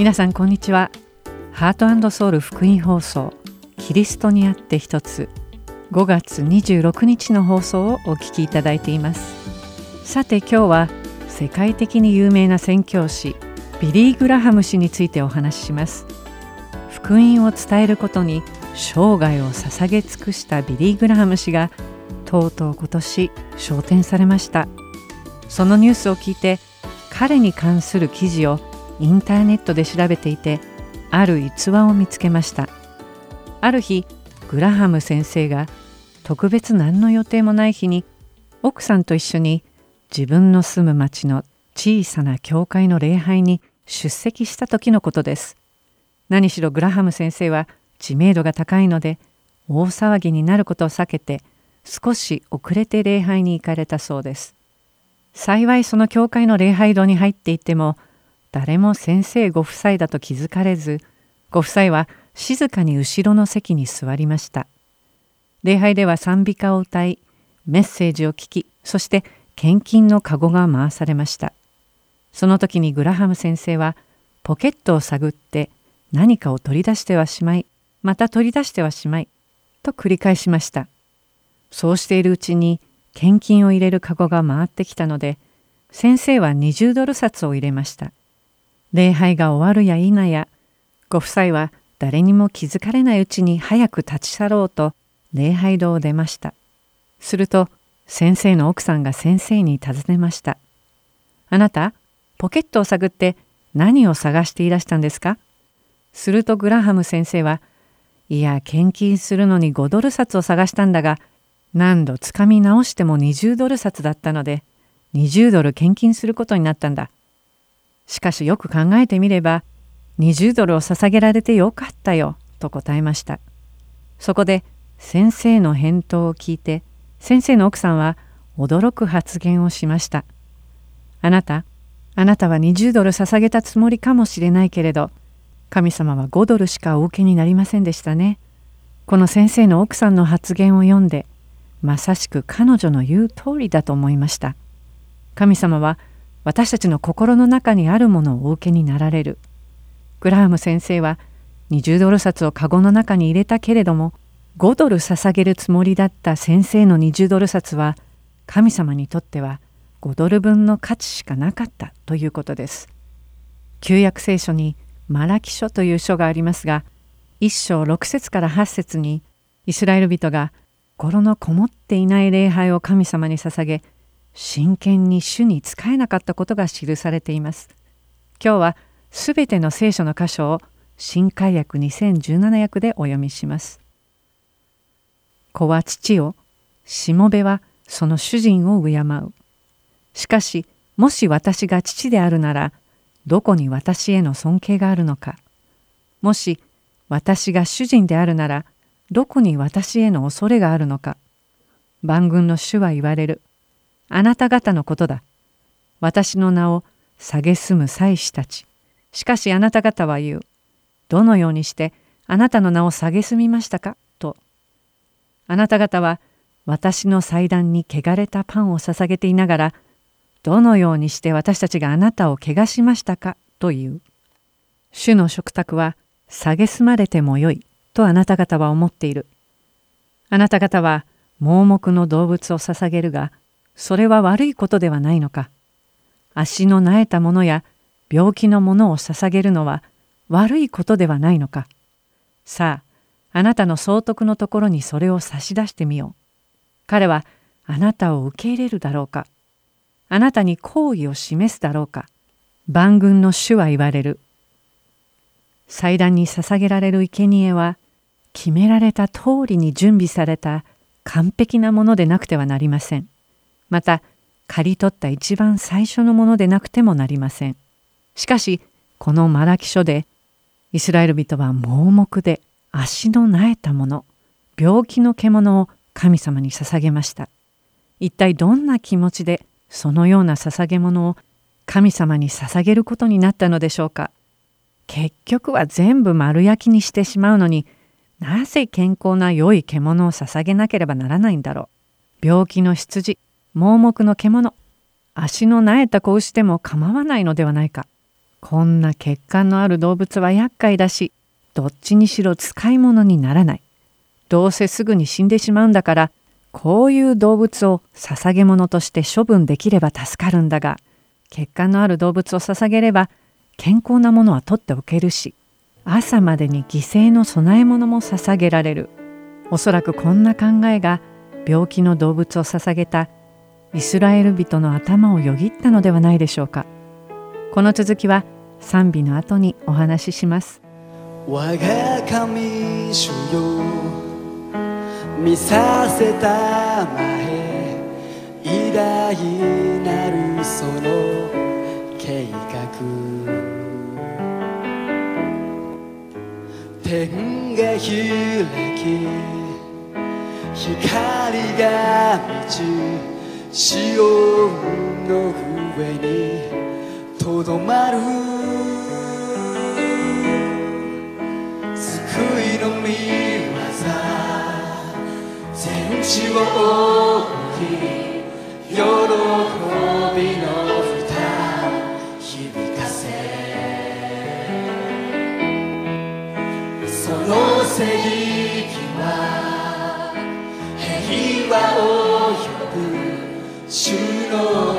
皆さんこんにちは。ハートソウル福音放送キリストにあって一つ5月26日の放送をお聞きいただいています。さて今日は世界的に有名な宣教師ビリー・グラハム氏についてお話しします。福音を伝えることに生涯を捧げ尽くしたビリー・グラハム氏がとうとう今年昇天されました。そのニュースを聞いて彼に関する記事をインターネットで調べていてある逸話を見つけました。ある日グラハム先生が特別何の予定もない日に奥さんと一緒に自分の住む町の小さな教会の礼拝に出席した時のことです。何しろグラハム先生は知名度が高いので大騒ぎになることを避けて少し遅れて礼拝に行かれたそうです。幸いその教会の礼拝堂に入っていても誰も先生ご夫妻だと気づかれずご夫妻は静かに後ろの席に座りました。礼拝では賛美歌を歌いメッセージを聞きそして献金の籠が回されました。その時にグラハム先生はポケットを探って何かを取り出してはしまいまた取り出してはしまいと繰り返しました。そうしているうちに献金を入れる籠が回ってきたので先生は20ドル札を入れました。礼拝が終わるや否やご夫妻は誰にも気づかれないうちに早く立ち去ろうと礼拝堂を出ました。すると先生の奥さんが先生に尋ねました。あなたポケットを探って何を探していらしたんですか？するとグラハム先生はいや献金するのに5ドル札を探したんだが何度つかみ直しても20ドル札だったので20ドル献金することになったんだ。しかしよく考えてみれば20ドルを捧げられてよかったよと答えました。そこで先生の返答を聞いて先生の奥さんは驚く発言をしました。あなたあなたは20ドル捧げたつもりかもしれないけれど神様は5ドルしかお受けになりませんでしたね。この先生の奥さんの発言を読んでまさしく彼女の言う通りだと思いました。神様は私たちの心の中にあるものをお受けになられる。グラハム先生は20ドル札をカゴの中に入れたけれども5ドル捧げるつもりだった先生の20ドル札は神様にとっては5ドル分の価値しかなかったということです。旧約聖書にマラキ書という書がありますが1章6節から8節にイスラエル人が心のこもっていない礼拝を神様に捧げ真剣に主に仕えなかったことが記されています。今日はすべての聖書の箇所を新海訳2017訳でお読みします。子は父を、しもべはその主人を敬う。しかし、もし私が父であるなら、どこに私への尊敬があるのか。もし私が主人であるなら、どこに私への恐れがあるのか。万軍の主は言われる。あなた方のことだ。私の名を蔑む祭司たち。しかしあなた方は言う。どのようにしてあなたの名を蔑みましたか？と。あなた方は私の祭壇に汚れたパンを捧げていながら、どのようにして私たちがあなたを汚しましたか？という。主の食卓は蔑まれてもよいとあなた方は思っている。あなた方は盲目の動物を捧げるが、それは悪いことではないのか。足の苗えたものや病気のものを捧げるのは悪いことではないのか。さあ、あなたの総督のところにそれを差し出してみよう。彼はあなたを受け入れるだろうか。あなたに好意を示すだろうか。万軍の主は言われる。祭壇に捧げられる生贄は決められた通りに準備された完璧なものでなくてはなりません。また刈り取った一番最初のものでなくてもなりません。しかしこのマラキ書でイスラエル人は盲目で足の苗えたもの病気の獣を神様に捧げました。一体どんな気持ちでそのような捧げ物を神様に捧げることになったのでしょうか結局は全部丸焼きにしてしまうのになぜ健康な良い獣を捧げなければならないんだろう病気の羊盲目の獣。足の苗えた子牛でも構わないのではないか。こんな血管のある動物は厄介だしどっちにしろ使い物にならない。どうせすぐに死んでしまうんだからこういう動物を捧げ物として処分できれば助かるんだが血管のある動物を捧げれば健康なものは取っておけるし朝までに犠牲の供え物も捧げられる。おそらくこんな考えが病気の動物を捧げたイスラエル人の頭をよぎったのではないでしょうか。この続きは賛美の後にお話しします。我が神主よ見させたまえ偉大なるその計画。天が開き光が満ちシオンの上にとどまる救いの御業全地を覆い喜びの歌響かせその聖域主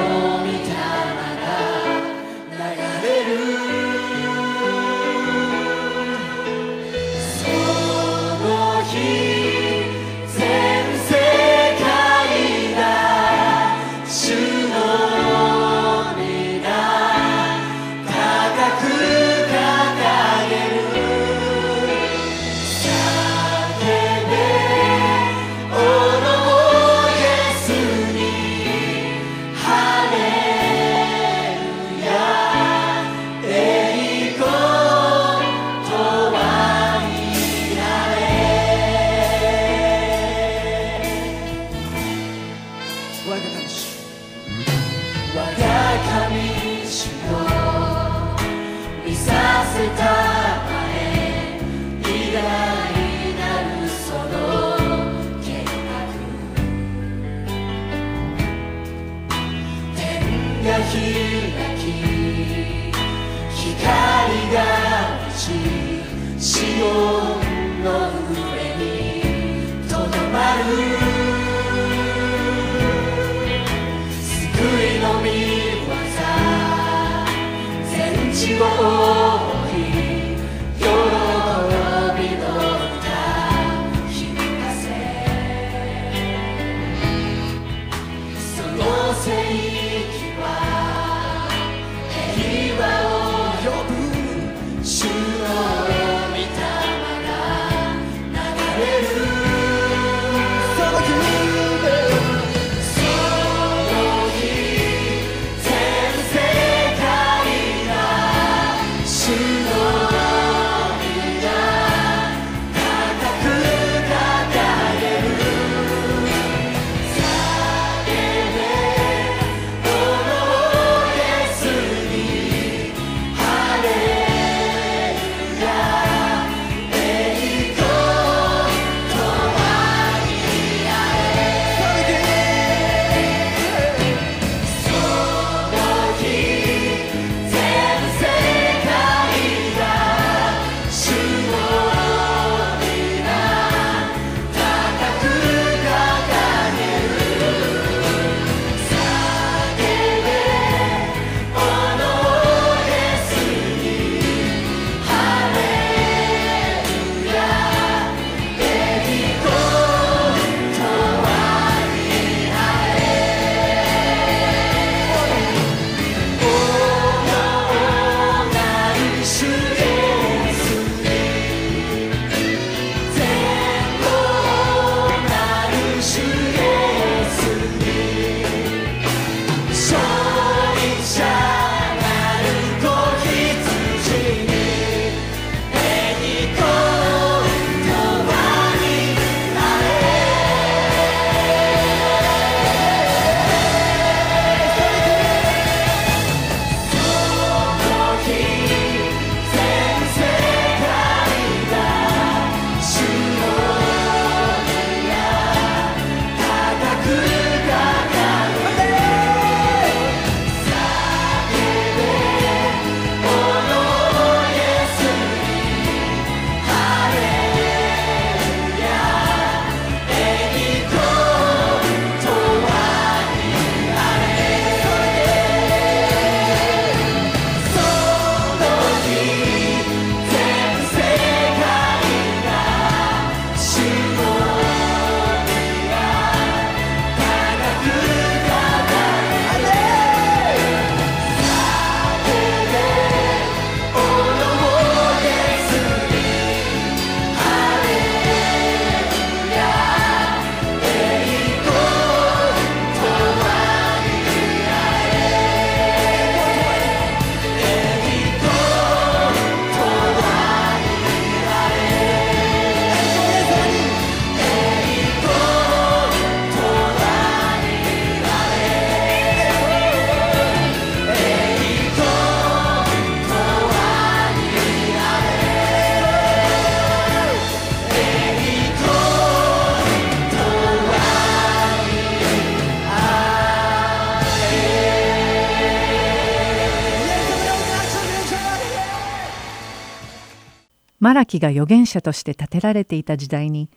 キが預言者として立てられていた時代に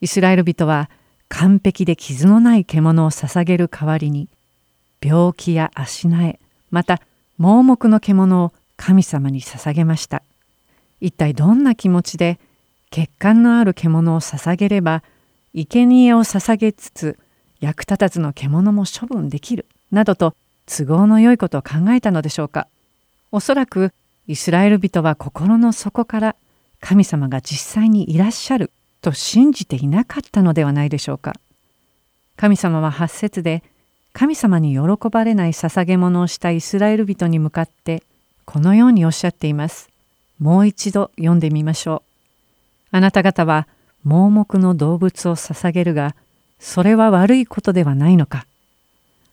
イスラエル人は完璧で傷のない獣を捧げる代わりに病気や足苗また盲目の獣を神様に捧げました。一体どんな気持ちで血管のある獣を捧げれば生贄を捧げつつ役立たずの獣も処分できるなどと都合のよいことを考えたのでしょうか。おそらくイスラエル人は心の底から神様が実際にいらっしゃると信じていなかったのではないでしょうか。神様は8節で神様に喜ばれない捧げ物をしたイスラエル人に向かってこのようにおっしゃっています。もう一度読んでみましょう。あなた方は盲目の動物を捧げるがそれは悪いことではないのか。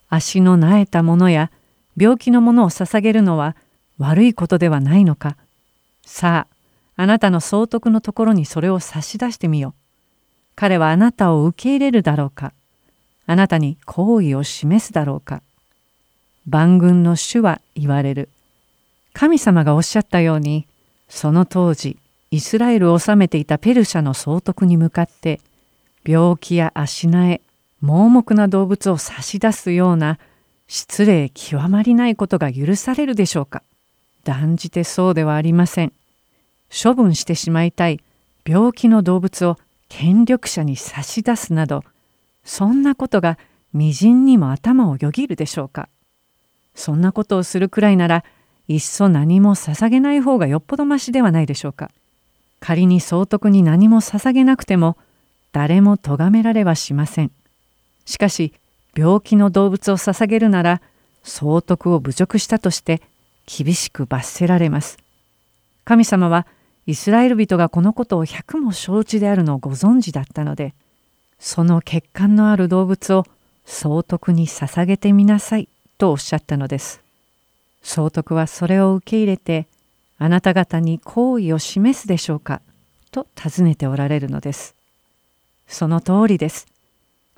足の苗えたものや病気のものを捧げるのは悪いことではないのか。さああなたの総督のところにそれを差し出してみよ。彼はあなたを受け入れるだろうかあなたに好意を示すだろうか万軍の主は言われる。神様がおっしゃったようにその当時イスラエルを治めていたペルシャの総督に向かって病気や足苗盲目な動物を差し出すような失礼極まりないことが許されるでしょうか断じてそうではありません。処分してしまいたい病気の動物を権力者に差し出すなどそんなことが微塵にも頭をよぎるでしょうか。そんなことをするくらいならいっそ何も捧げない方がよっぽどましではないでしょうか。仮に総督に何も捧げなくても誰も咎められはしません。しかし病気の動物を捧げるなら総督を侮辱したとして厳しく罰せられます。神様はイスラエル人がこのことを百も承知であるのをご存知だったのでその血管のある動物を総督に捧げてみなさいとおっしゃったのです。総督はそれを受け入れてあなた方に好意を示すでしょうかと尋ねておられるのです。その通りです。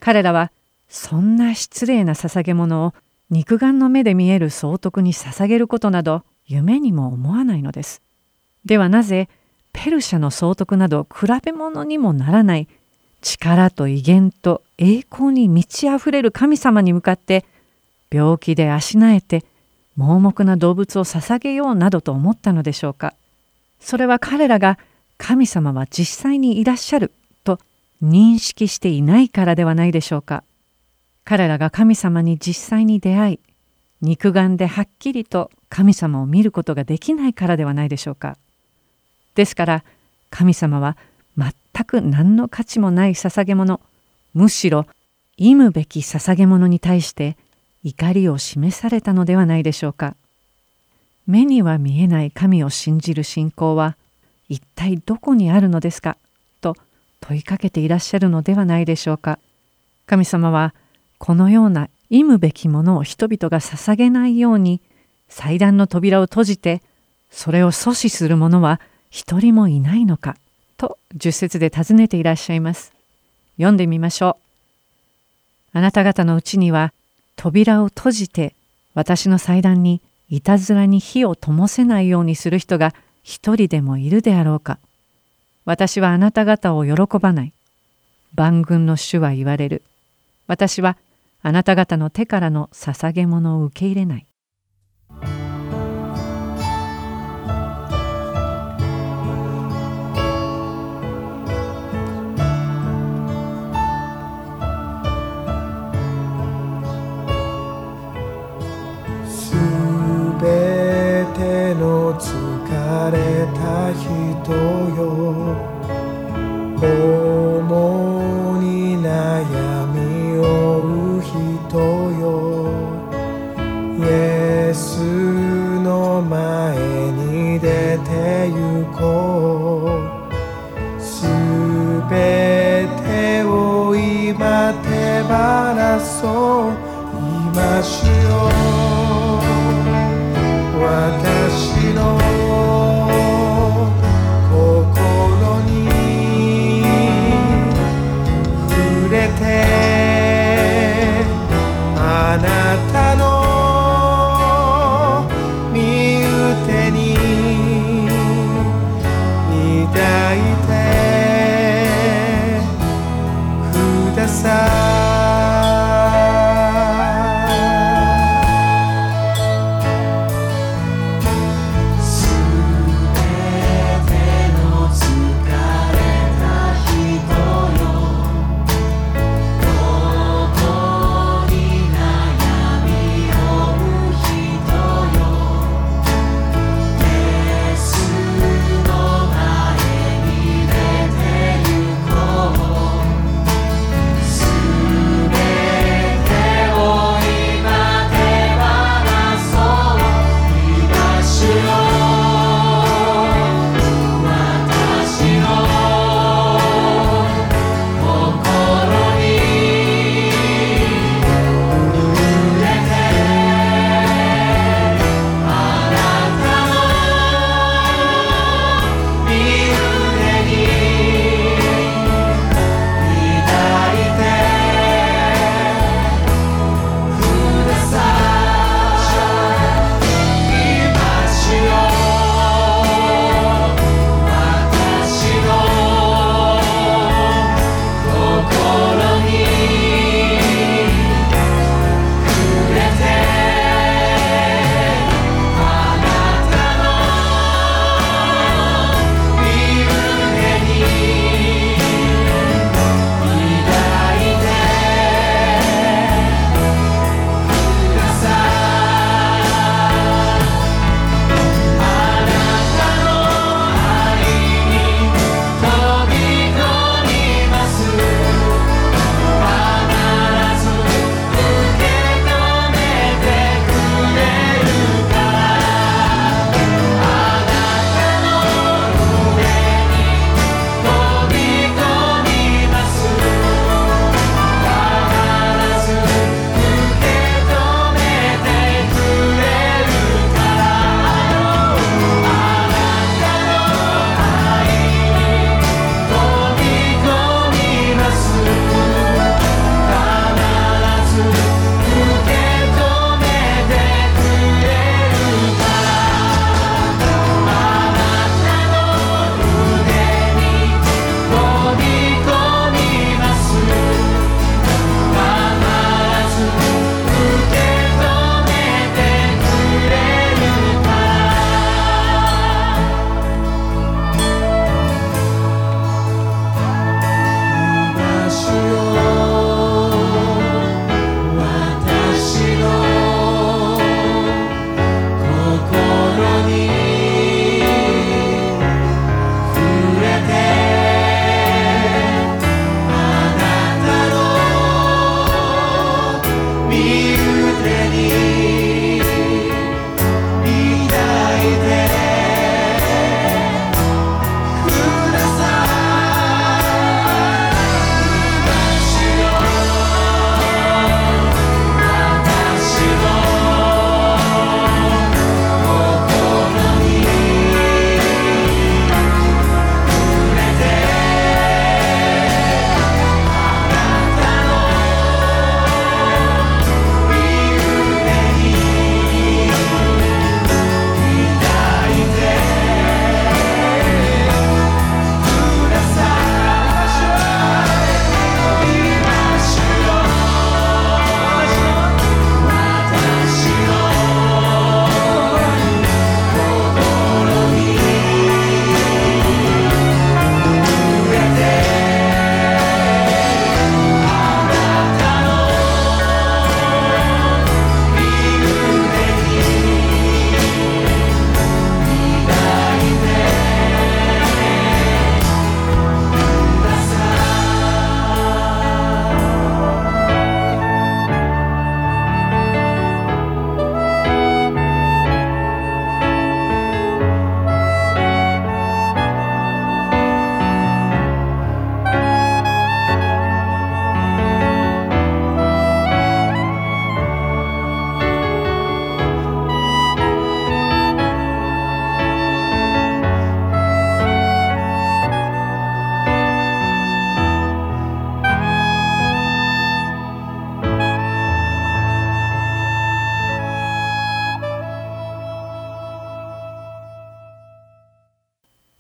彼らはそんな失礼な捧げ物を肉眼の目で見える総督に捧げることなど夢にも思わないのです。ではなぜペルシャの総督など比べ物にもならない力と威厳と栄光に満ち溢れる神様に向かって病気で足なえて盲目な動物を捧げようなどと思ったのでしょうか。それは彼らが神様は実際にいらっしゃると認識していないからではないでしょうか。彼らが神様に実際に出会い肉眼ではっきりと神様を見ることができないからではないでしょうか。ですから神様は全く何の価値もない捧げ物むしろ忌むべき捧げ物に対して怒りを示されたのではないでしょうか。目には見えない神を信じる信仰は一体どこにあるのですかと問いかけていらっしゃるのではないでしょうか。神様はこのような忌むべきものを人々が捧げないように祭壇の扉を閉じてそれを阻止する者は一人もいないのか？と十節で尋ねていらっしゃいます。読んでみましょう。あなた方のうちには扉を閉じて私の祭壇にいたずらに火を灯せないようにする人が一人でもいるであろうか？私はあなた方を喜ばない。万軍の主は言われる。私はあなた方の手からの捧げ物を受け入れない。人よ重に悩みを負う人よ。イエスの前に出て行こう。すべてを今手放そう。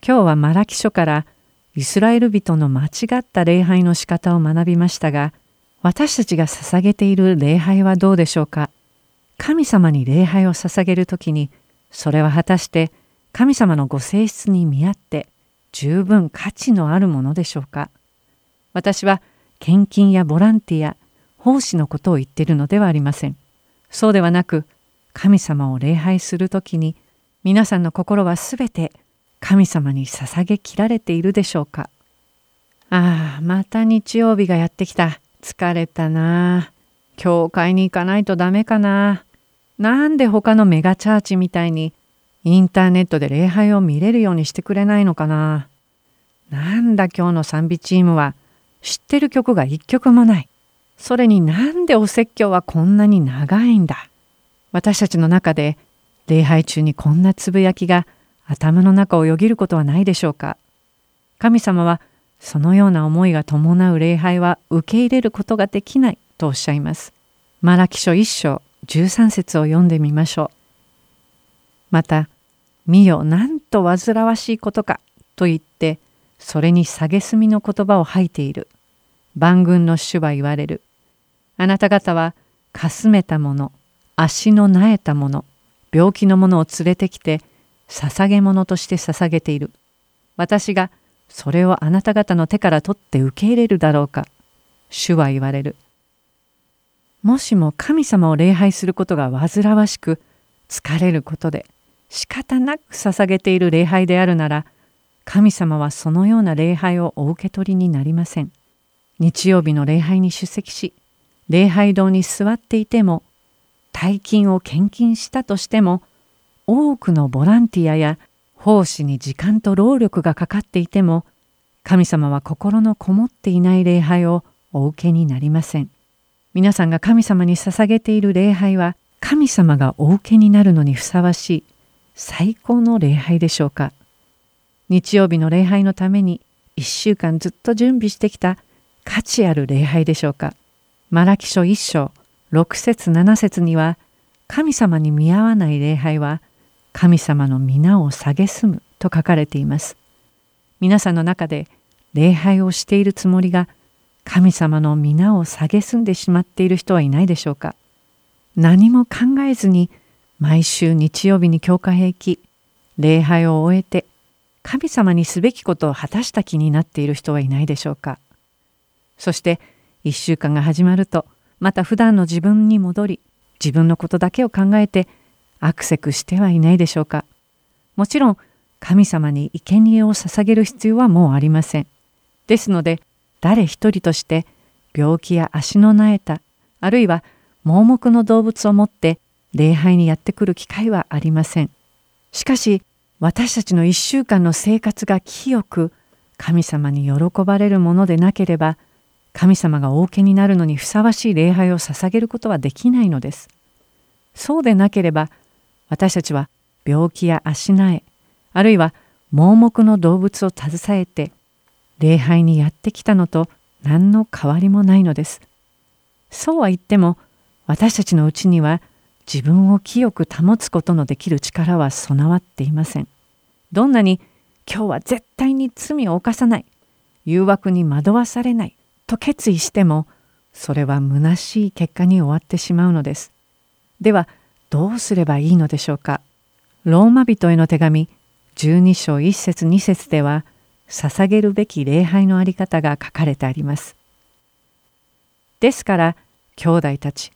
今日はマラキ書からイスラエル人の間違った礼拝の仕方を学びましたが私たちが捧げている礼拝はどうでしょうか？神様に礼拝を捧げるときにそれは果たして神様のご性質に見合って十分価値のあるものでしょうか？私は献金やボランティア奉仕のことを言っているのではありません。そうではなく神様を礼拝するときに皆さんの心はすべて神様に捧げきられているでしょうか。ああまた日曜日がやってきた。疲れたな。教会に行かないとダメかな。なんで他のメガチャーチみたいにインターネットで礼拝を見れるようにしてくれないのかな。なんだ今日の賛美チームは。知ってる曲が一曲もない。それになんでお説教はこんなに長いんだ。私たちの中で礼拝中にこんなつぶやきが頭の中をよぎることはないでしょうか。神様はそのような思いが伴う礼拝は受け入れることができないとおっしゃいます。マラキ書一章13節を読んでみましょう。また、見よなんと煩わしいことかと言ってそれに蔑みの言葉を吐いている。万軍の主は言われる。あなた方はかすめたもの、足のなえたもの、病気のものを連れてきて捧げ物として捧げている。私がそれをあなた方の手から取って受け入れるだろうか。主は言われる。もしも神様を礼拝することが煩わしく疲れることで仕方なく捧げている礼拝であるなら神様はそのような礼拝をお受け取りになりません。日曜日の礼拝に出席し礼拝堂に座っていても大金を献金したとしても多くのボランティアや奉仕に時間と労力がかかっていても神様は心のこもっていない礼拝をお受けになりません。皆さんが神様に捧げている礼拝は神様がお受けになるのにふさわしい最高の礼拝でしょうか。日曜日の礼拝のために一週間ずっと準備してきた価値ある礼拝でしょうか。マラキ書一章六節七節には神様に見合わない礼拝は神様の皆を蔑むと書かれています。皆さんの中で礼拝をしているつもりが神様の皆を蔑んでしまっている人はいないでしょうか。何も考えずに毎週日曜日に教会へ行き礼拝を終えて神様にすべきことを果たした気になっている人はいないでしょうか。そして一週間が始まるとまた普段の自分に戻り自分のことだけを考えてアクセクしてはいないでしょうか。もちろん神様に生贄を捧げる必要はもうありません。ですので誰一人として病気や足のなえたあるいは盲目の動物を持って礼拝にやってくる機会はありません。しかし私たちの一週間の生活が清く神様に喜ばれるものでなければ神様がお受けになるのにふさわしい礼拝を捧げることはできないのです。そうでなければ私たちは病気や足なえあるいは盲目の動物を携えて礼拝にやってきたのと何の変わりもないのです。そうは言っても私たちのうちには自分を清く保つことのできる力は備わっていません。どんなに今日は絶対に罪を犯さない誘惑に惑わされないと決意してもそれは虚しい結果に終わってしまうのです。ではどうすればいいのでしょうか？ローマ人への手紙12章1節2節では捧げるべき礼拝のあり方が書かれてあります。ですから兄弟たち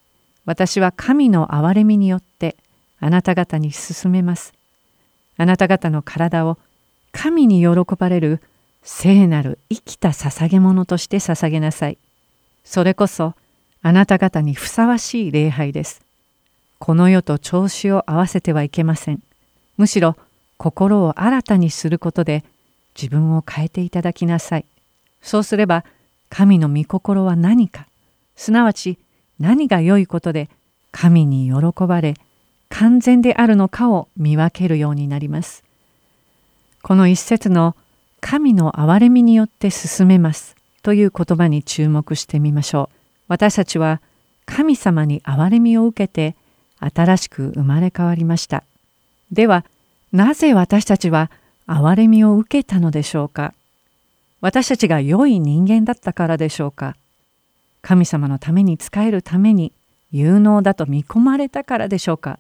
私は神の憐れみによってあなた方に進めます。あなた方の体を神に喜ばれる聖なる生きた捧げ物として捧げなさい。それこそあなた方にふさわしい礼拝です。この世と調子を合わせてはいけません。むしろ心を新たにすることで自分を変えていただきなさい。そうすれば神の御心は何か、すなわち何が良いことで神に喜ばれ完全であるのかを見分けるようになります。この一節の神の憐れみによって進めますという言葉に注目してみましょう。私たちは神様に憐れみを受けて新しく生まれ変わりました。ではなぜ私たちは憐れみを受けたのでしょうか？私たちが良い人間だったからでしょうか？神様のために仕えるために有能だと見込まれたからでしょうか？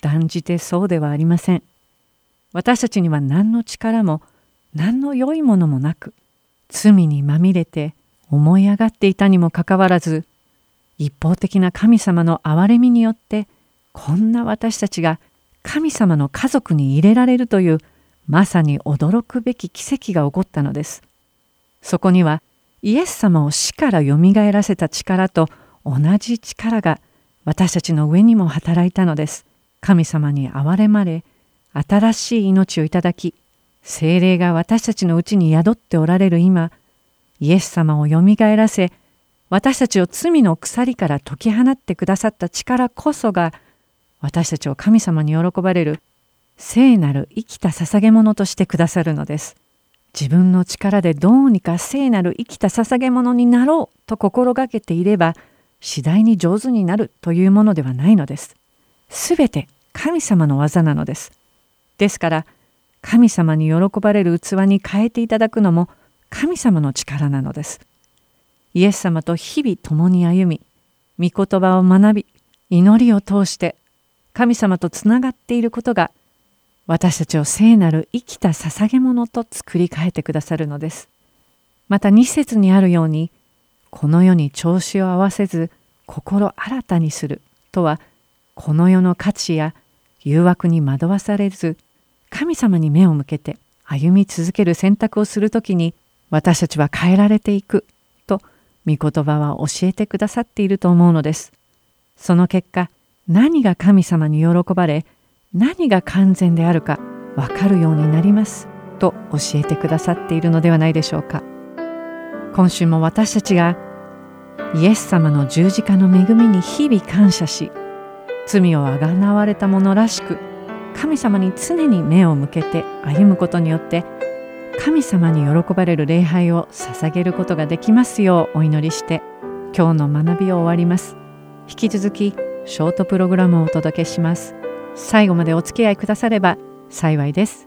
断じてそうではありません。私たちには何の力も何の良いものもなく罪にまみれて思い上がっていたにもかかわらず一方的な神様の憐れみによってこんな私たちが神様の家族に入れられるというまさに驚くべき奇跡が起こったのです。そこにはイエス様を死からよみがえらせた力と同じ力が私たちの上にも働いたのです。神様に憐れまれ新しい命をいただき精霊が私たちのうちに宿っておられる今イエス様をよみがえらせ私たちを罪の鎖から解き放ってくださった力こそが私たちを神様に喜ばれる聖なる生きた捧げ物としてくださるのです。自分の力でどうにか聖なる生きた捧げ物になろうと心がけていれば次第に上手になるというものではないのです。すべて神様の技なのです。ですから神様に喜ばれる器に変えていただくのも神様の力なのです。イエス様と日々共に歩み、御言葉を学び、祈りを通して神様とつながっていることが私たちを聖なる生きた捧げ物と作り変えてくださるのです。また二節にあるようにこの世に調子を合わせず心新たにするとはこの世の価値や誘惑に惑わされず神様に目を向けて歩み続ける選択をするときに私たちは変えられていく御言葉は教えてくださっていると思うのです。その結果何が神様に喜ばれ何が完全であるか分かるようになりますと教えてくださっているのではないでしょうか。今週も私たちがイエス様の十字架の恵みに日々感謝し罪をあがなわれた者らしく神様に常に目を向けて歩むことによって神様に喜ばれる礼拝を捧げることができますようお祈りして今日の学びを終わります。引き続きショートプログラムをお届けします。最後までお付き合いくだされば幸いです。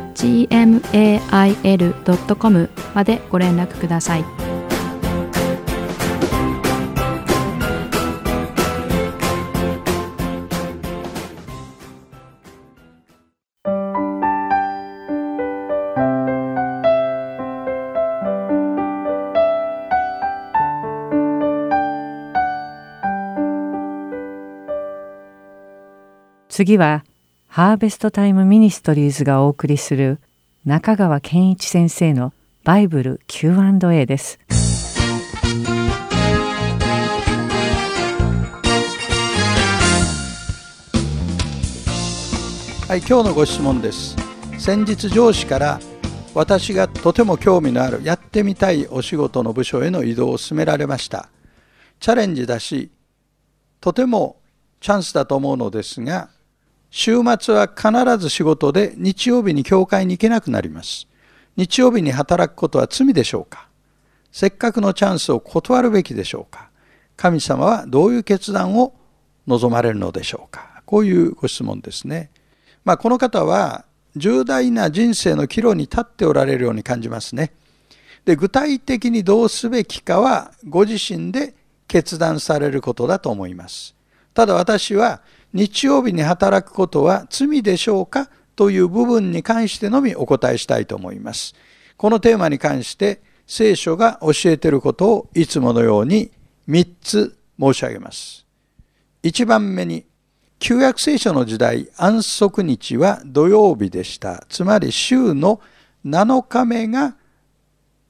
gmail.com までご連絡ください。次はハーベストタイムミニストリーズがお送りする中川健一先生のバイブル Q&A です。はい、今日のご質問です。先日上司から私がとても興味のあるやってみたいお仕事の部署への異動を勧められました。チャレンジだし、とてもチャンスだと思うのですが、週末は必ず仕事で日曜日に教会に行けなくなります。日曜日に働くことは罪でしょうか？せっかくのチャンスを断るべきでしょうか？神様はどういう決断を望まれるのでしょうか？こういうご質問ですね。まあ、この方は重大な人生の岐路に立っておられるように感じますね。で具体的にどうすべきかはご自身で決断されることだと思います。ただ私は日曜日に働くことは罪でしょうかという部分に関してのみお答えしたいと思います。このテーマに関して聖書が教えていることをいつものように3つ申し上げます。1番目に旧約聖書の時代安息日は土曜日でした。つまり週の7日目が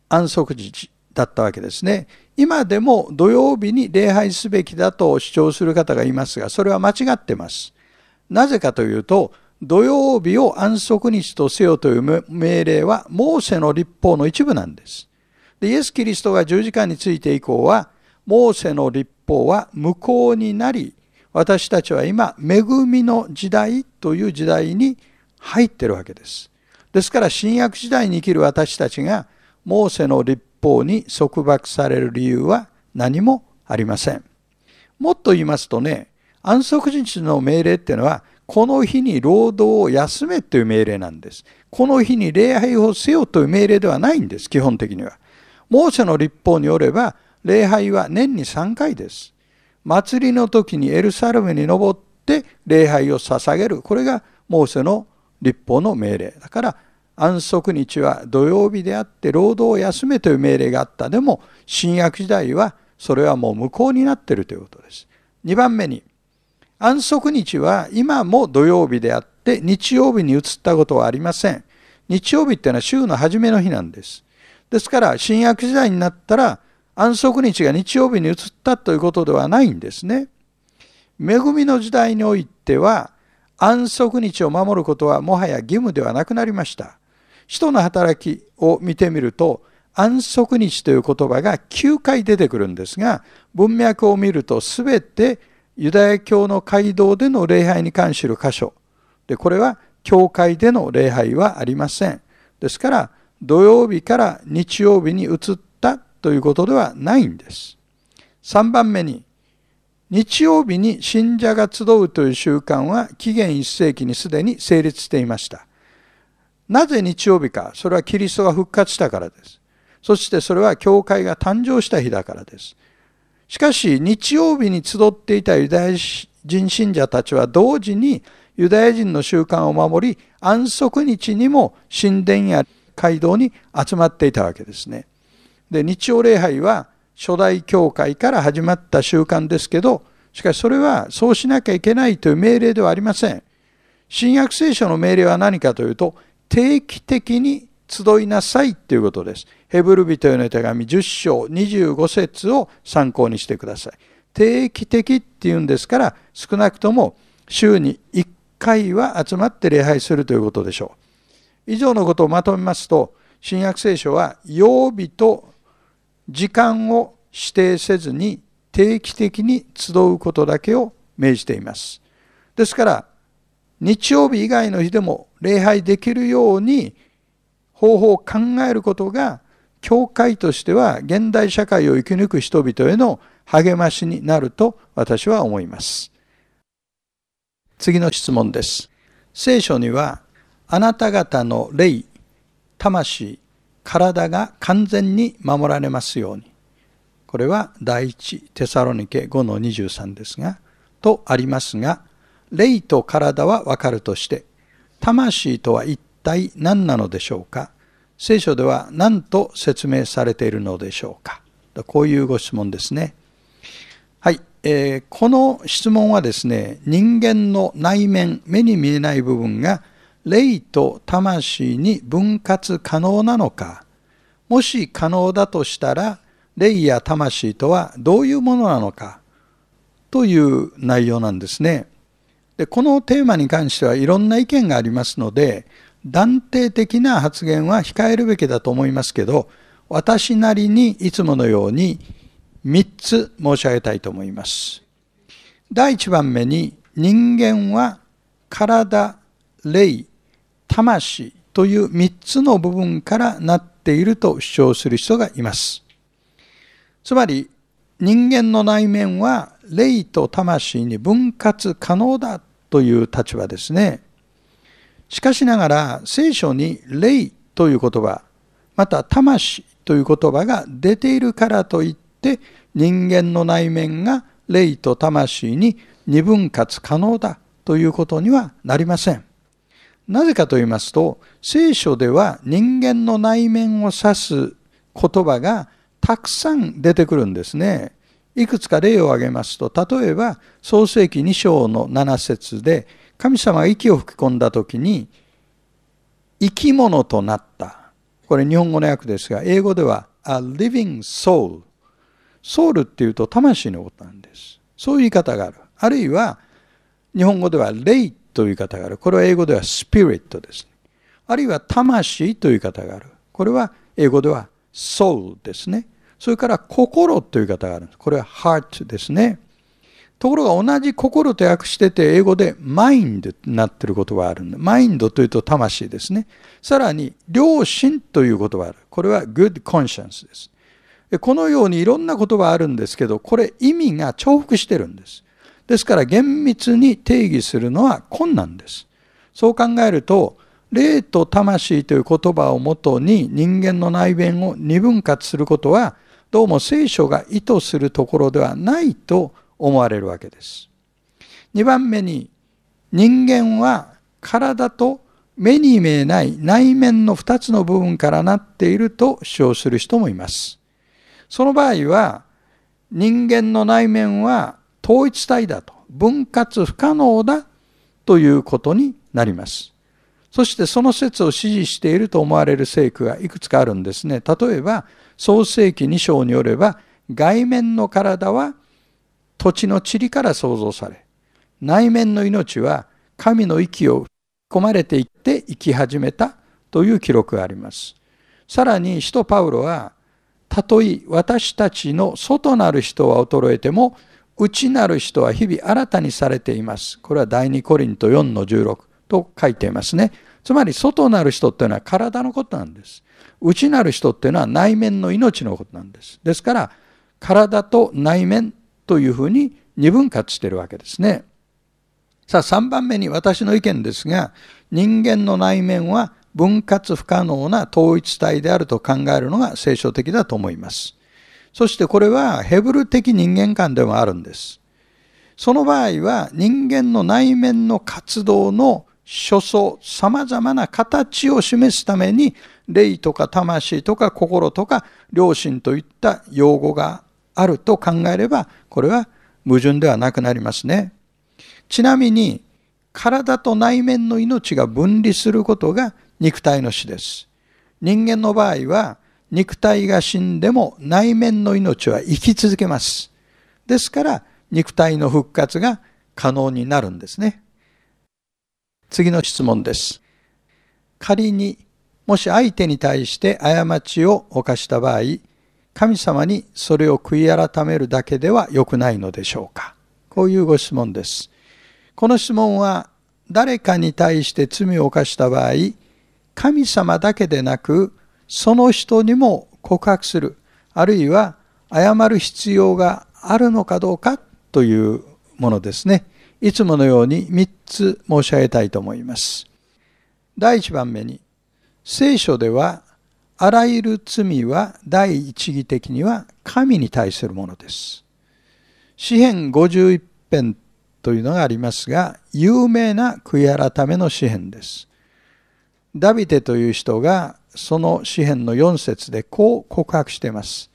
安息日だったわけですね。今でも土曜日に礼拝すべきだと主張する方がいますが、それは間違ってます。なぜかというと、土曜日を安息日とせよという命令は、モーセの立法の一部なんです。でイエス・キリストが十字架について以降は、モーセの立法は無効になり、私たちは今、恵みの時代という時代に入ってるわけです。ですから、新約時代に生きる私たちが、モーセの立法に束縛される理由は何もありません。もっと言いますとね、安息日の命令っていうのは、この日に労働を休めという命令なんです。この日に礼拝をせよという命令ではないんです、基本的には。モーセの立法によれば、礼拝は年に3回です。祭りの時にエルサレムに登って礼拝を捧げる。これがモーセの立法の命令。だから安息日は土曜日であって労働を休めという命令があった。でも、新約時代はそれはもう無効になっているということです。2番目に、安息日は今も土曜日であって日曜日に移ったことはありません。日曜日っていうのは週の初めの日なんです。ですから、新約時代になったら安息日が日曜日に移ったということではないんですね。恵みの時代においては安息日を守ることはもはや義務ではなくなりました。使徒の働きを見てみると、安息日という言葉が9回出てくるんですが、文脈を見ると全てユダヤ教の街道での礼拝に関する箇所。で、これは教会での礼拝はありません。ですから、土曜日から日曜日に移ったということではないんです。3番目に、日曜日に信者が集うという習慣は紀元1世紀にすでに成立していました。なぜ日曜日かそれはキリストが復活したからです。そしてそれは教会が誕生した日だからです。しかし日曜日に集っていたユダヤ人信者たちは同時にユダヤ人の習慣を守り安息日にも神殿や街道に集まっていたわけですね。で日曜礼拝は初代教会から始まった習慣ですけどしかしそれはそうしなきゃいけないという命令ではありません。新約聖書の命令は何かというと定期的に集いなさいということです。ヘブル人への手紙10章25節を参考にしてください。定期的っていうんですから少なくとも週に1回は集まって礼拝するということでしょう。以上のことをまとめますと新約聖書は曜日と時間を指定せずに定期的に集うことだけを命じています。ですから日曜日以外の日でも礼拝できるように方法を考えることが教会としては現代社会を生き抜く人々への励ましになると私は思います。次の質問です。聖書にはあなた方の霊、魂、体が完全に守られますように。これは第一テサロニケ5の23ですが、とありますが、霊と体はわかるとして、魂とは一体何なのでしょうか？聖書では何と説明されているのでしょうか？こういうご質問ですね。はい、えー、この質問はですね、人間の内面、目に見えない部分が霊と魂に分割可能なのか、もし可能だとしたら、霊や魂とはどういうものなのか？という内容なんですね。でこのテーマに関してはいろんな意見がありますので断定的な発言は控えるべきだと思いますけど私なりにいつものように3つ申し上げたいと思います。第1番目に人間は体、霊、魂という3つの部分からなっていると主張する人がいます。つまり人間の内面は霊と魂に分割可能だという立場ですね。しかしながら聖書に霊という言葉、また魂という言葉が出ているからといって人間の内面が霊と魂に二分割可能だということにはなりません。なぜかと言いますと、聖書では人間の内面を指す言葉がたくさん出てくるんですね。いくつか例を挙げますと、例えば創世記2章の7節で、神様が息を吹き込んだ時に、生き物となった。これ日本語の訳ですが、英語では a living soul。ソウルっていうと魂のことなんです。そういう言い方がある。あるいは、日本語では霊という言い方がある。これは英語ではスピリットです。あるいは魂という言い方がある。これは英語ではソウルですね。それから心という方があるんです。これは heart ですね。ところが同じ心と訳してて英語でマインドになってる言葉があるんで、マインドというと魂ですね。さらに良心という言葉がある。これは good conscience です。このようにいろんな言葉あるんですけど、これ意味が重複してるんです。ですから厳密に定義するのは困難です。そう考えると、霊と魂という言葉をもとに人間の内面を二分割することは、どうも聖書が意図するところではないと思われるわけです。2番目に、人間は体と目に見えない内面の2つの部分からなっていると主張する人もいます。その場合は、人間の内面は統一体だと、分割不可能だということになります。そしてその説を支持していると思われる聖句がいくつかあるんですね。例えば、創世記2章によれば、外面の体は土地の塵から創造され、内面の命は神の息を吹き込まれていって生き始めたという記録があります。さらに、使徒パウロは、たとえ私たちの外なる人は衰えても、内なる人は日々新たにされています。これは第2コリント4の16と書いていますね。つまり外なる人っていうのは体のことなんです。内なる人っていうのは内面の命のことなんです。ですから、体と内面というふうに二分割してるわけですね。さあ3番目に私の意見ですが、人間の内面は分割不可能な統一体であると考えるのが聖書的だと思います。そしてこれはヘブル的人間観でもあるんです。その場合は人間の内面の活動の所相、様々な形を示すために、霊とか魂とか心とか良心といった用語があると考えれば、これは矛盾ではなくなりますね。ちなみに、体と内面の命が分離することが肉体の死です。人間の場合は、肉体が死んでも内面の命は生き続けます。ですから、肉体の復活が可能になるんですね。次の質問です。仮に、もし相手に対して過ちを犯した場合、神様にそれを悔い改めるだけでは良くないのでしょうかこういうご質問です。この質問は、誰かに対して罪を犯した場合、神様だけでなく、その人にも告白する、あるいは謝る必要があるのかどうかというものですね。いつものように3つ申し上げたいと思います。第1番目に、聖書では、あらゆる罪は第一義的には神に対するものです。詩編51編というのがありますが、有名な悔い改めの詩編です。ダビデという人がその詩篇の4節でこう告白しています。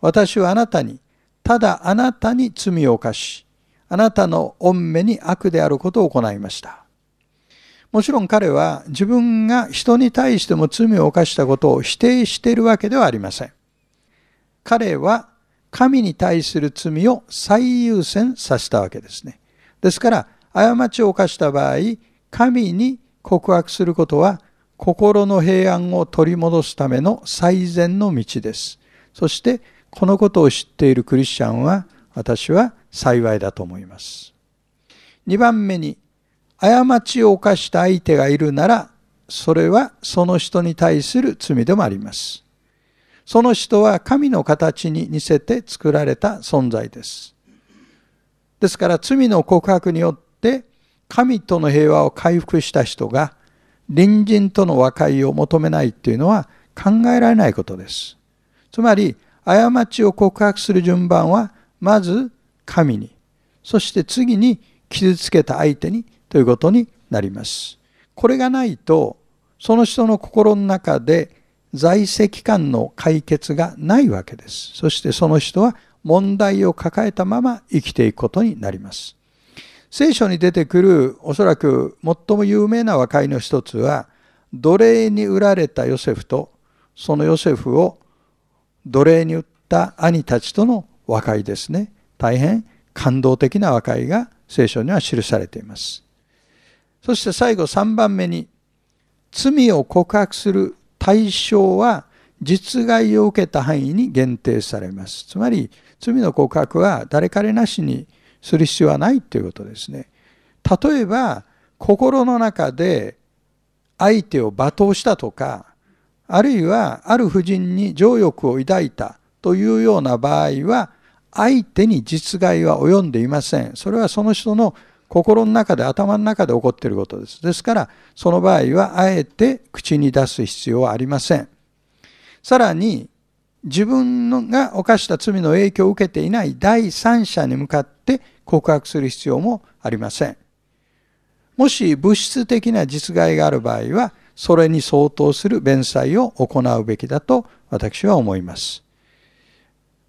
私はあなたに、ただあなたに罪を犯し、あなたの御目に悪であることを行いました。もちろん彼は自分が人に対しても罪を犯したことを否定しているわけではありません。彼は神に対する罪を最優先させたわけですね。ですから、過ちを犯した場合、神に告白することは心の平安を取り戻すための最善の道です。そしてこのことを知っているクリスチャンは私は幸いだと思います。2番目に過ちを犯した相手がいるならそれはその人に対する罪でもあります。その人は神の形に似せて作られた存在です。ですから罪の告白によって神との平和を回復した人が隣人との和解を求めないっていうのは考えられないことです。つまり、過ちを告白する順番は、まず神に、そして次に傷つけた相手にということになります。これがないと、その人の心の中で在籍感の解決がないわけです。そしてその人は問題を抱えたまま生きていくことになります。聖書に出てくるおそらく最も有名な和解の一つは奴隷に売られたヨセフとそのヨセフを奴隷に売った兄たちとの和解ですね。大変感動的な和解が聖書には記されています。そして最後3番目に罪を告白する対象は実害を受けた範囲に限定されます。つまり罪の告白は誰彼なしにする必要はないということですね。例えば、心の中で相手を罵倒したとか、あるいはある夫人に情欲を抱いたというような場合は、相手に実害は及んでいません。それはその人の心の中で頭の中で起こっていることです。ですから、その場合はあえて口に出す必要はありません。さらに、自分が犯した罪の影響を受けていない第三者に向かって告白する必要もありません。もし物質的な実害がある場合は、それに相当する弁済を行うべきだと私は思います。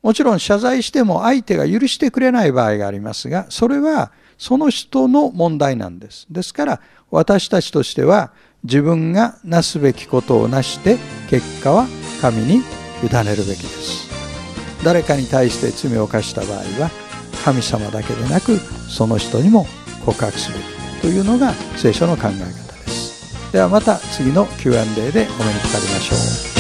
もちろん謝罪しても相手が許してくれない場合がありますが、それはその人の問題なんです。ですから私たちとしては自分がなすべきことをなして結果は神に委ねるべきです。誰かに対して罪を犯した場合は神様だけでなくその人にも告白すべきというのが聖書の考え方です。ではまた次の Q&A でお目にかかりましょう。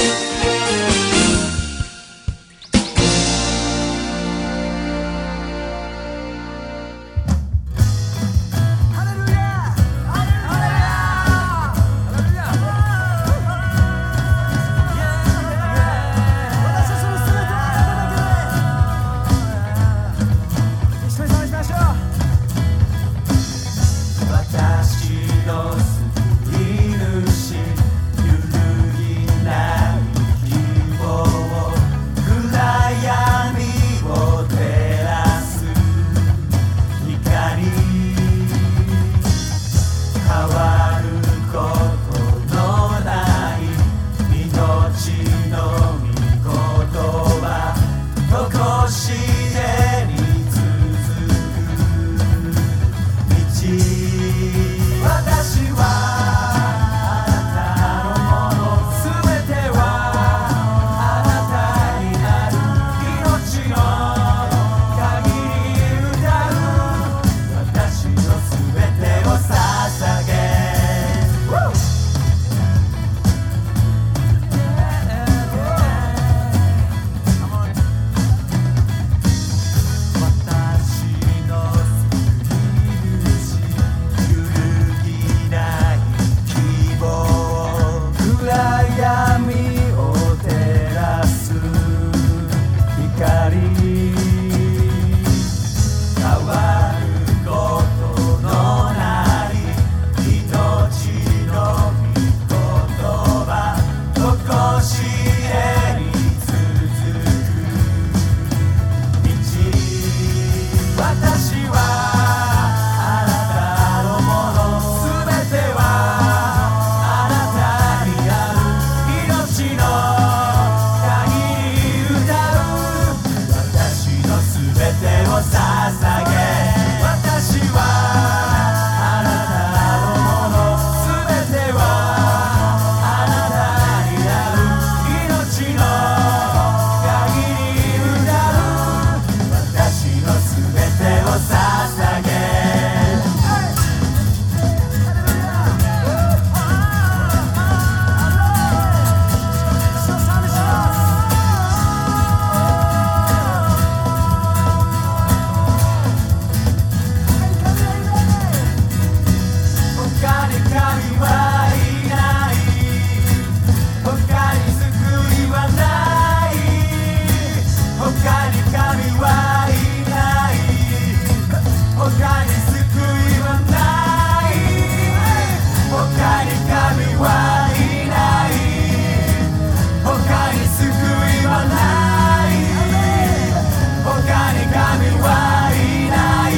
はいない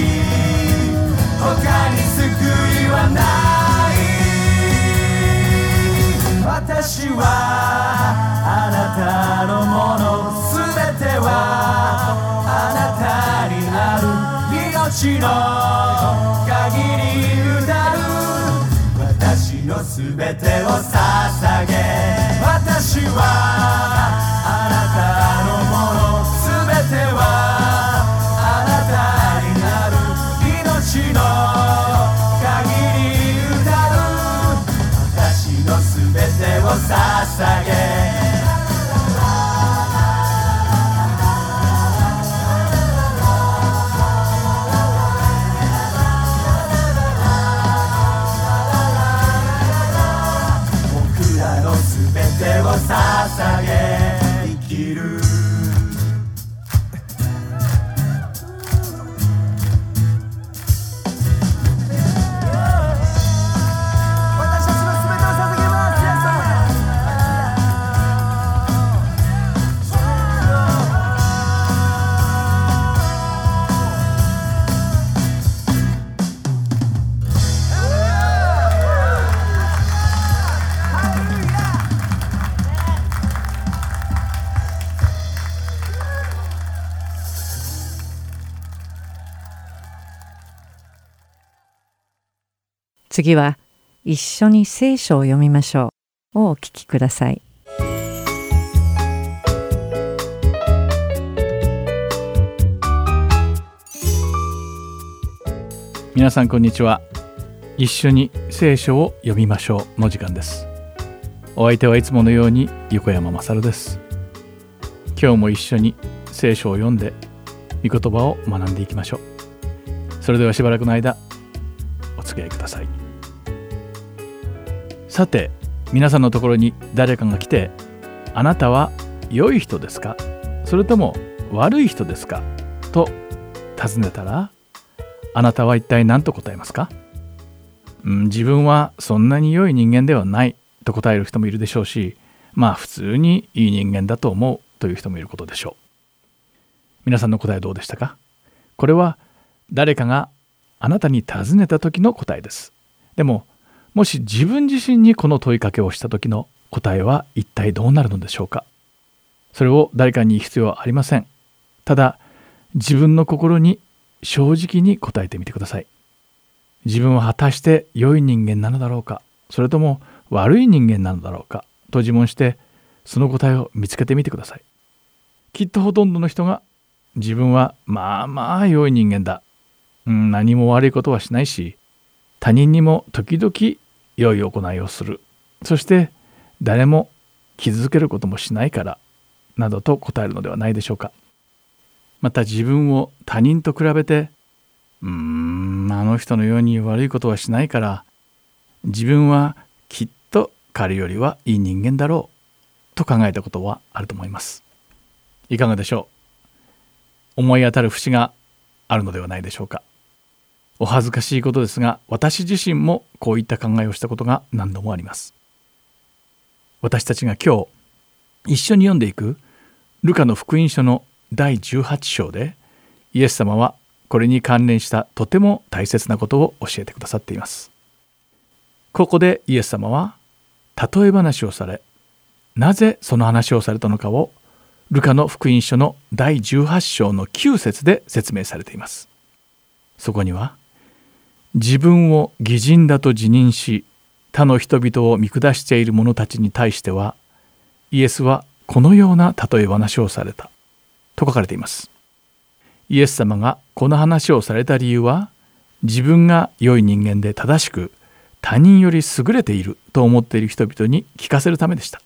他に救いはない私はあなたのもの全てはあなたにある命の限り歌る。私の全てを捧げ。私はてを捧次は一緒に聖書を読みましょう。をお聞きください。皆さんこんにちは。一緒に聖書を読みましょうの時間です。お相手はいつものように横山まさるです。今日も一緒に聖書を読んで御言葉を学んでいきましょう。それではしばらくの間お付き合いください。さて皆さんのところに誰かが来てあなたは良い人ですか？それとも悪い人ですか？と尋ねたらあなたは一体何と答えますか、うん、自分はそんなに良い人間ではないと答える人もいるでしょうしまあ普通にいい人間だと思うという人もいることでしょう。皆さんの答えどうでしたか？これは誰かがあなたに尋ねた時の答えです。でももし自分自身にこの問いかけをした時の答えは一体どうなるのでしょうか？それを誰かに言う必要はありません。ただ自分の心に正直に答えてみてください。自分は果たして良い人間なのだろうか？それとも悪い人間なのだろうか？と自問してその答えを見つけてみてください。きっとほとんどの人が自分はまあまあ良い人間だ、何も悪いことはしないし他人にも時々良い行いをする。そして誰も傷つけることもしないからなどと答えるのではないでしょうか。また自分を他人と比べてうーんあの人のように悪いことはしないから自分はきっと彼よりはいい人間だろうと考えたことはあると思います。いかがでしょう？思い当たる節があるのではないでしょうか。お恥ずかしいことですが私自身もこういった考えをしたことが何度もあります私たちが今日一緒に読んでいくルカの福音書の第18章でイエス様はこれに関連したとても大切なことを教えてくださっています。ここでイエス様は例え話をされなぜその話をされたのかをルカの福音書の第18章の9節で説明されています。そこには自分を義人だと自認し他の人々を見下している者たちに対してはイエスはこのような例え話をされたと書かれています。イエス様がこの話をされた理由は自分が良い人間で正しく他人より優れていると思っている人々に聞かせるためでした。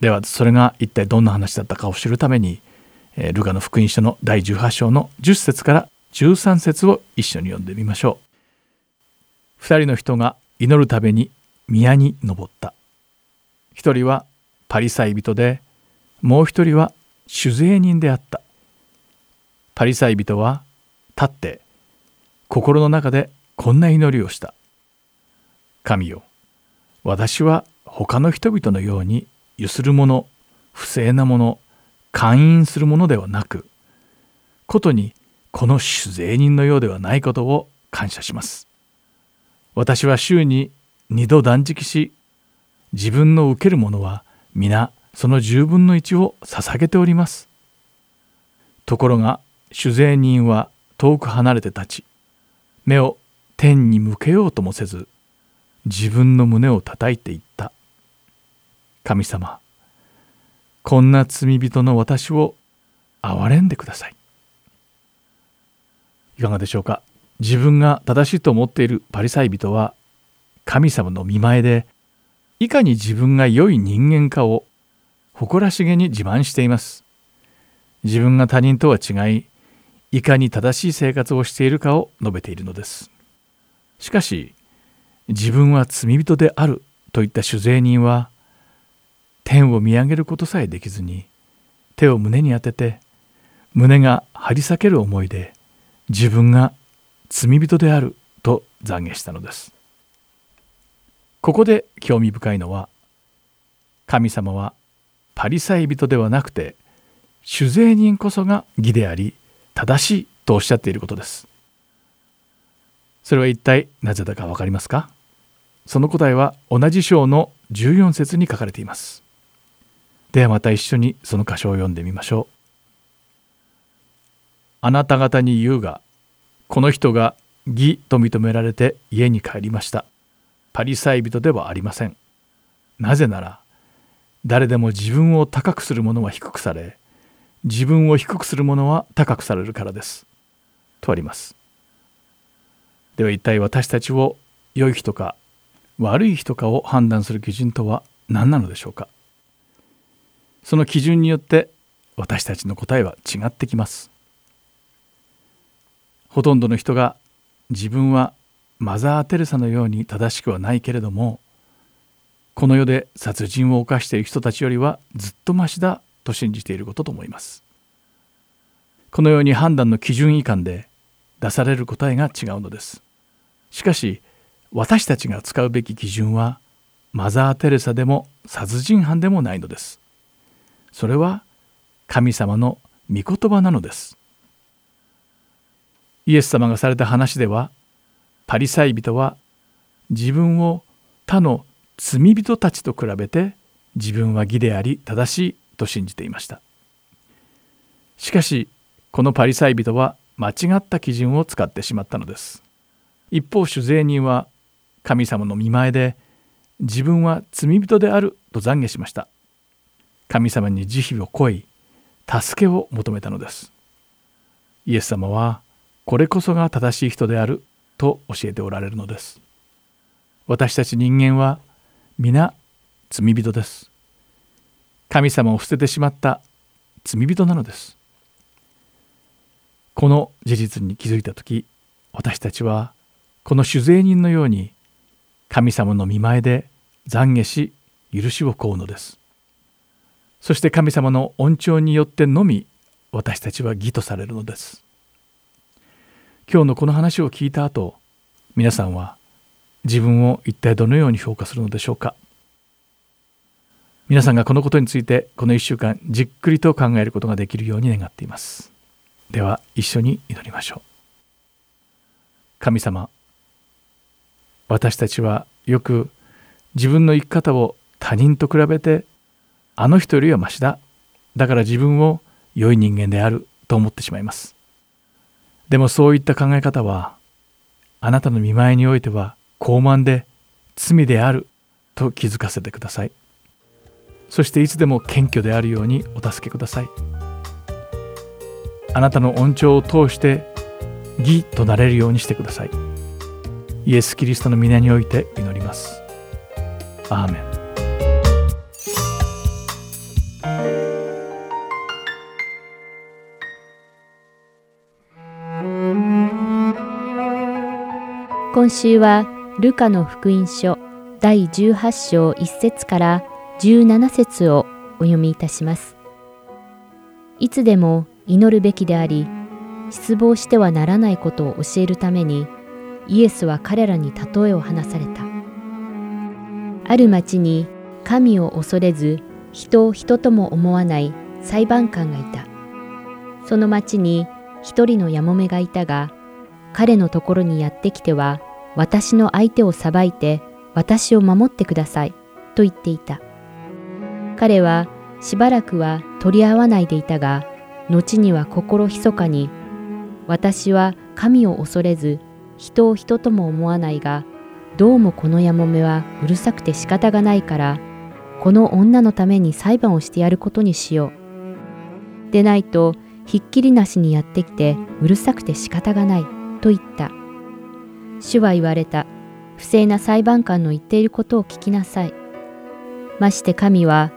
ではそれが一体どんな話だったかを知るためにルカの福音書の第18章の10節から13節を一緒に読んでみましょう。二人の人が祈るために宮に登った。一人はパリサイ人でもう一人は酒税人であった。パリサイ人は立って心の中でこんな祈りをした。神よ、私は他の人々のようにゆする者、不正な者、勧誘する者ではなく、ことにこの酒税人のようではないことを感謝します。私は週に二度断食し、自分の受けるものは皆その十分の一を捧げております。ところが酒税人は遠く離れて立ち目を天に向けようともせず自分の胸を叩いていった。神様こんな罪人の私を憐れんでください。いかがでしょうか？自分が正しいと思っているパリサイ人は神様の見前でいかに自分が良い人間かを誇らしげに自慢しています。自分が他人とは違いいかに正しい生活をしているかを述べているのです。しかし自分は罪人であるといった酒税人は天を見上げることさえできずに手を胸に当てて胸が張り裂ける思いで自分が罪人であると懺悔したのです。ここで興味深いのは神様はパリサイ人ではなくて酒税人こそが義であり正しいとおっしゃっていることです。それは一体なぜだか分かりますか？その答えは同じ章の14節に書かれています。ではまた一緒にその箇所を読んでみましょう。あなた方に言うがこの人が義と認められて家に帰りました。パリサイ人ではありません。なぜなら誰でも自分を高くする者は低くされ自分を低くする者は高くされるからです。とあります。では一体私たちを良い人か悪い人かを判断する基準とは何なのでしょうか。その基準によって私たちの答えは違ってきます。ほとんどの人が自分はマザー・テレサのように正しくはないけれどもこの世で殺人を犯している人たちよりはずっとましだと信じていることと思います。このように判断の基準以下で出される答えが違うのです。しかし私たちが使うべき基準はマザー・テレサでも殺人犯でもないのです。それは神様の御言葉なのです。イエス様がされた話ではパリサイ人は自分を他の罪人たちと比べて自分は義であり正しいと信じていました。しかしこのパリサイ人は間違った基準を使ってしまったのです。一方酒税人は神様の見前で自分は罪人であると懺悔しました。神様に慈悲を乞い助けを求めたのです。イエス様はこれこそが正しい人であると教えておられるのです。私たち人間は皆罪人です。神様を捨ててしまった罪人なのです。この事実に気づいた時私たちはこの酒税人のように神様の見前で懺悔し許しを請うのです。そして神様の恩寵によってのみ私たちは義とされるのです。今日のこの話を聞いた後皆さんは自分を一体どのように評価するのでしょうか？皆さんがこのことについてこの1週間じっくりと考えることができるように願っています。では一緒に祈りましょう。神様私たちはよく自分の生き方を他人と比べてあの人よりはましだ。だから自分を良い人間であると思ってしまいます。でもそういった考え方はあなたの見舞いにおいては傲慢で罪であると気づかせてください。そしていつでも謙虚であるようにお助けください。あなたの恩寵を通して義となれるようにしてください。イエス・キリストの皆において祈ります。アーメン。今週はルカの福音書第18章1節から17節をお読みいたします。いつでも祈るべきであり、失望してはならないことを教えるためにイエスは彼らに例えを話された。ある町に神を恐れず人を人とも思わない裁判官がいた。その町に一人のやもめがいたが、彼のところにやってきては、私の相手を裁いて私を守ってくださいと言っていた。彼はしばらくは取り合わないでいたが、後には心ひそかに、私は神を恐れず人を人とも思わないがどうもこのやもめはうるさくて仕方がないからこの女のために裁判をしてやることにしよう。でないとひっきりなしにやってきてうるさくて仕方がないと言った。主は言われた。不正な裁判官の言っていることを聞きなさい。まして神は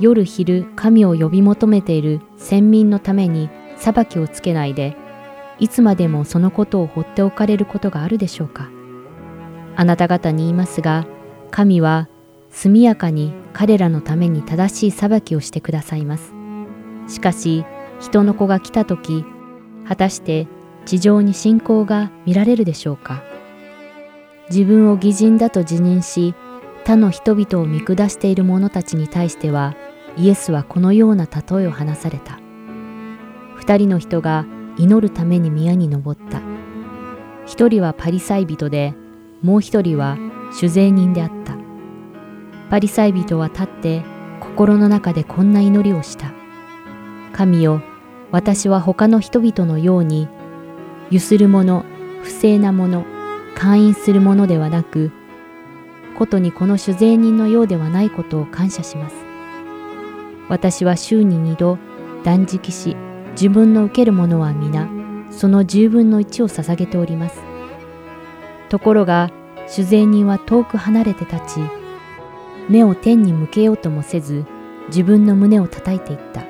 夜昼神を呼び求めている先民のために裁きをつけないでいつまでもそのことを放っておかれることがあるでしょうか。あなた方に言いますが神は速やかに彼らのために正しい裁きをしてくださいます。しかし人の子が来た時果たして地上に信仰が見られるでしょうか自分を義人だと自認し他の人々を見下している者たちに対してはイエスはこのような例えを話された。二人の人が祈るために宮に登った。一人はパリサイ人でもう一人は酒税人であった。パリサイ人は立って心の中でこんな祈りをした。神よ私は他の人々のようにゆする者不正な者会員する者ではなくことにこの酒税人のようではないことを感謝します。私は週に二度断食し自分の受けるものは皆その十分の一を捧げております。ところが酒税人は遠く離れて立ち目を天に向けようともせず自分の胸を叩いていった。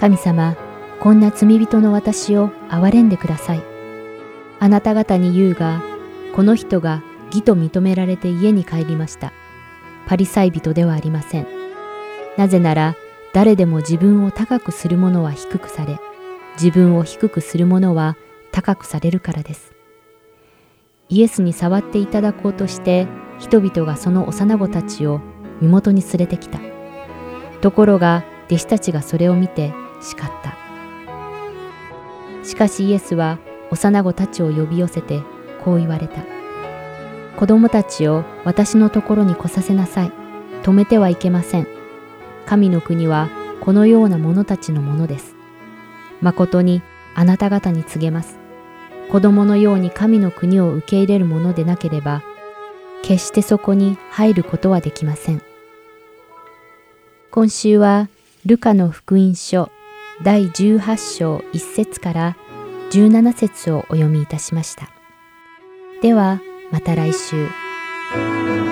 神様こんな罪人の私を憐れんでください。あなた方に言うがこの人が義と認められて家に帰りました。パリサイ人ではありません。なぜなら誰でも自分を高くする者は低くされ自分を低くする者は高くされるからです。イエスに触っていただこうとして人々がその幼子たちを身元に連れてきた。ところが弟子たちがそれを見て叱った。しかしイエスは幼子たちを呼び寄せてこう言われた。子供たちを私のところに来させなさい。止めてはいけません。神の国はこのような者たちのものです。誠にあなた方に告げます。子供のように神の国を受け入れるものでなければ決してそこに入ることはできません。今週はルカの福音書第18章1節から17節をお読みいたしました。ではまた来週。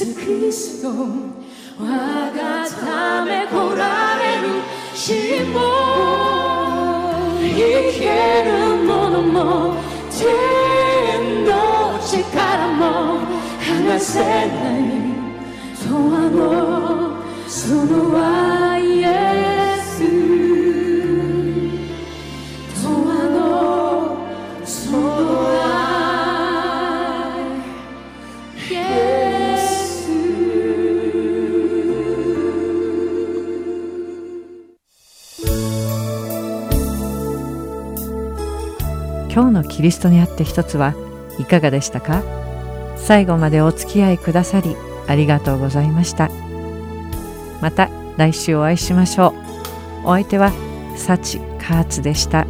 イエス・キリスト我がため来られる死も生けるものも天の力も離せないとあのその愛イエキリストにあって一つはいかがでしたか？最後までお付き合いくださりありがとうございました。また来週お会いしましょう。お相手は幸カーツでした。